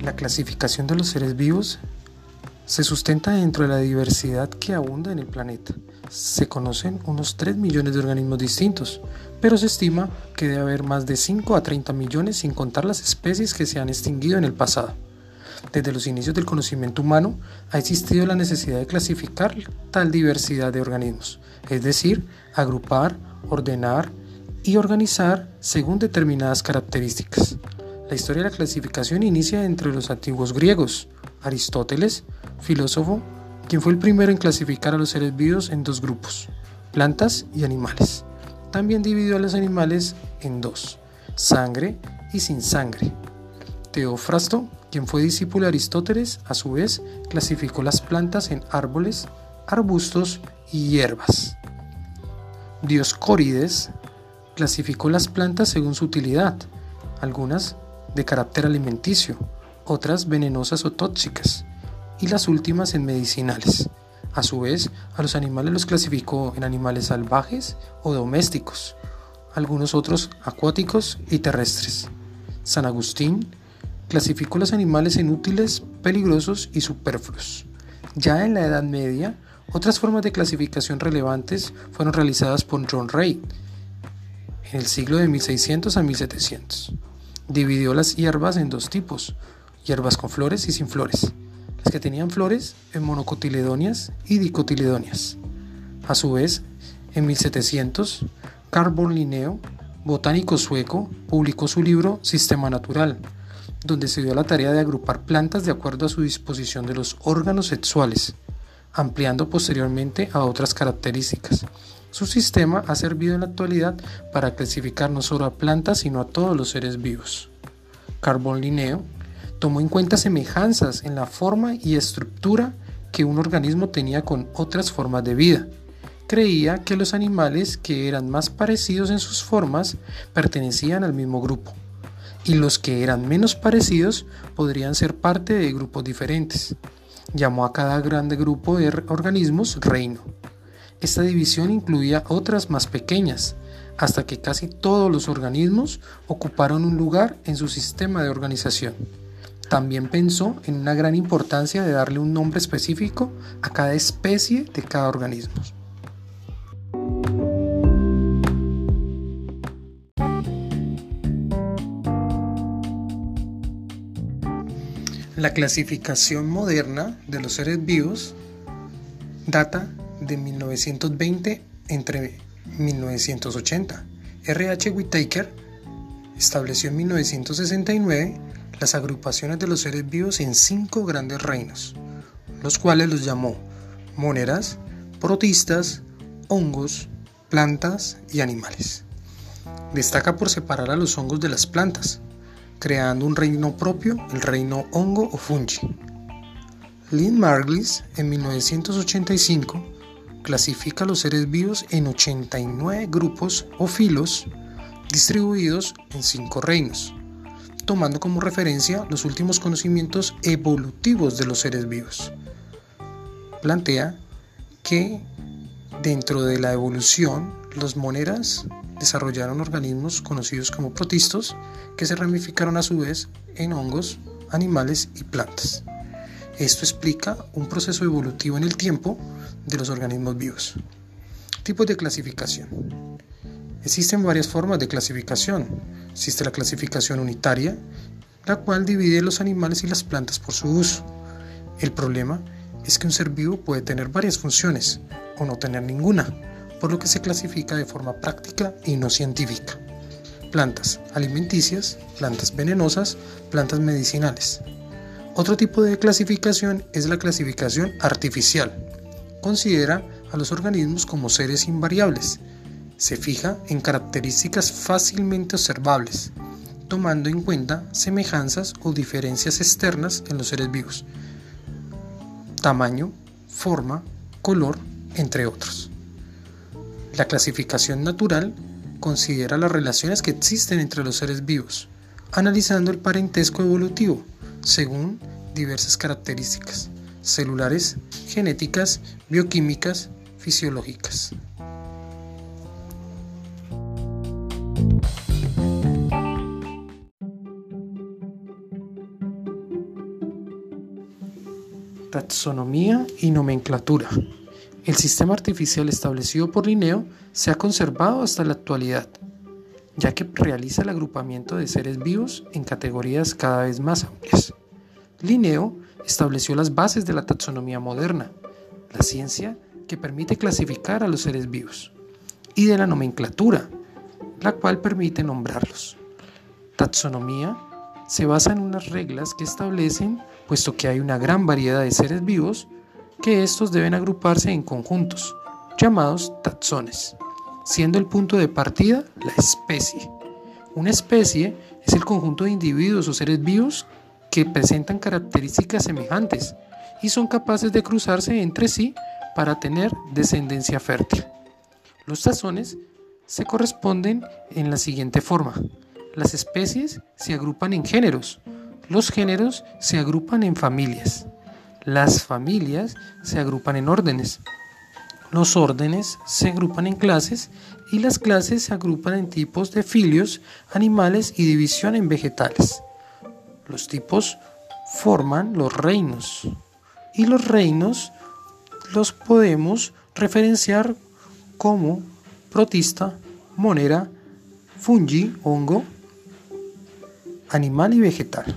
La clasificación de los seres vivos se sustenta dentro de la diversidad que abunda en el planeta. Se conocen unos 3 millones de organismos distintos, pero se estima que debe haber más de 5 a 30 millones sin contar las especies que se han extinguido en el pasado. Desde los inicios del conocimiento humano ha existido la necesidad de clasificar tal diversidad de organismos, es decir, agrupar, ordenar y organizar según determinadas características. La historia de la clasificación inicia entre los antiguos griegos. Aristóteles, filósofo, quien fue el primero en clasificar a los seres vivos en dos grupos, plantas y animales. También dividió a los animales en dos, sangre y sin sangre. Teofrasto, quien fue discípulo de Aristóteles, a su vez clasificó las plantas en árboles, arbustos y hierbas. Dioscórides clasificó las plantas según su utilidad, algunas de carácter alimenticio, otras venenosas o tóxicas, y las últimas en medicinales. A su vez, a los animales los clasificó en animales salvajes o domésticos, algunos otros acuáticos y terrestres. San Agustín clasificó los animales en útiles, peligrosos y superfluos. Ya en la Edad Media, otras formas de clasificación relevantes fueron realizadas por John Ray en el siglo de 1600 a 1700 dividió las hierbas en dos tipos, hierbas con flores y sin flores. Las que tenían flores en monocotiledonias y dicotiledonias. A su vez, en 1700, Carbon Linneo, botánico sueco, publicó su libro Sistema Natural, donde se dio la tarea de agrupar plantas de acuerdo a su disposición de los órganos sexuales, ampliando posteriormente a otras características, su sistema ha servido en la actualidad para clasificar no solo a plantas, sino a todos los seres vivos. Carbon Linneo tomó en cuenta semejanzas en la forma y estructura que un organismo tenía con otras formas de vida. Creía que los animales que eran más parecidos en sus formas pertenecían al mismo grupo, y los que eran menos parecidos podrían ser parte de grupos diferentes. Llamó a cada grande grupo de organismos reino. Esta división incluía otras más pequeñas, hasta que casi todos los organismos ocuparon un lugar en su sistema de organización. También pensó en una gran importancia de darle un nombre específico a cada especie de cada organismo. La clasificación moderna de los seres vivos data de 1920 entre 1980. R.H. Whittaker estableció en 1969 las agrupaciones de los seres vivos en cinco grandes reinos, los cuales los llamó moneras, protistas, hongos, plantas y animales. Destaca por separar a los hongos de las plantas, creando un reino propio, el reino hongo o fungi. Lynn Margulis, en 1985, clasifica los seres vivos en 89 grupos o filos distribuidos en cinco reinos, tomando como referencia los últimos conocimientos evolutivos de los seres vivos. Plantea que dentro de la evolución los moneras desarrollaron organismos conocidos como protistos que se ramificaron a su vez en hongos, animales y plantas. Esto explica un proceso evolutivo en el tiempo de los organismos vivos. Tipos de clasificación. Existen varias formas de clasificación. Existe la clasificación unitaria, la cual divide los animales y las plantas por su uso. El problema es que un ser vivo puede tener varias funciones o no tener ninguna, por lo que se clasifica de forma práctica y no científica. Plantas alimenticias, plantas venenosas, plantas medicinales. Otro tipo de clasificación es la clasificación artificial, considera a los organismos como seres invariables. Se fija en características fácilmente observables, tomando en cuenta semejanzas o diferencias externas en los seres vivos. Tamaño, forma, color, entre otros. La clasificación natural considera las relaciones que existen entre los seres vivos, analizando el parentesco evolutivo según diversas características celulares, genéticas, bioquímicas, fisiológicas. Taxonomía y nomenclatura. El sistema artificial establecido por Linneo se ha conservado hasta la actualidad, ya que realiza el agrupamiento de seres vivos en categorías cada vez más amplias. Linneo estableció las bases de la taxonomía moderna, la ciencia que permite clasificar a los seres vivos, y de la nomenclatura, la cual permite nombrarlos. Taxonomía se basa en unas reglas que establecen, puesto que hay una gran variedad de seres vivos, que estos deben agruparse en conjuntos, llamados taxones, siendo el punto de partida la especie. Una especie es el conjunto de individuos o seres vivos que presentan características semejantes y son capaces de cruzarse entre sí para tener descendencia fértil. Los taxones se corresponden en la siguiente forma. Las especies se agrupan en géneros, los géneros se agrupan en familias, las familias se agrupan en órdenes, los órdenes se agrupan en clases y las clases se agrupan en tipos de filios, animales y división en vegetales. Los tipos forman los reinos y los reinos los podemos referenciar como protista, monera, fungi, hongo, animal y vegetal.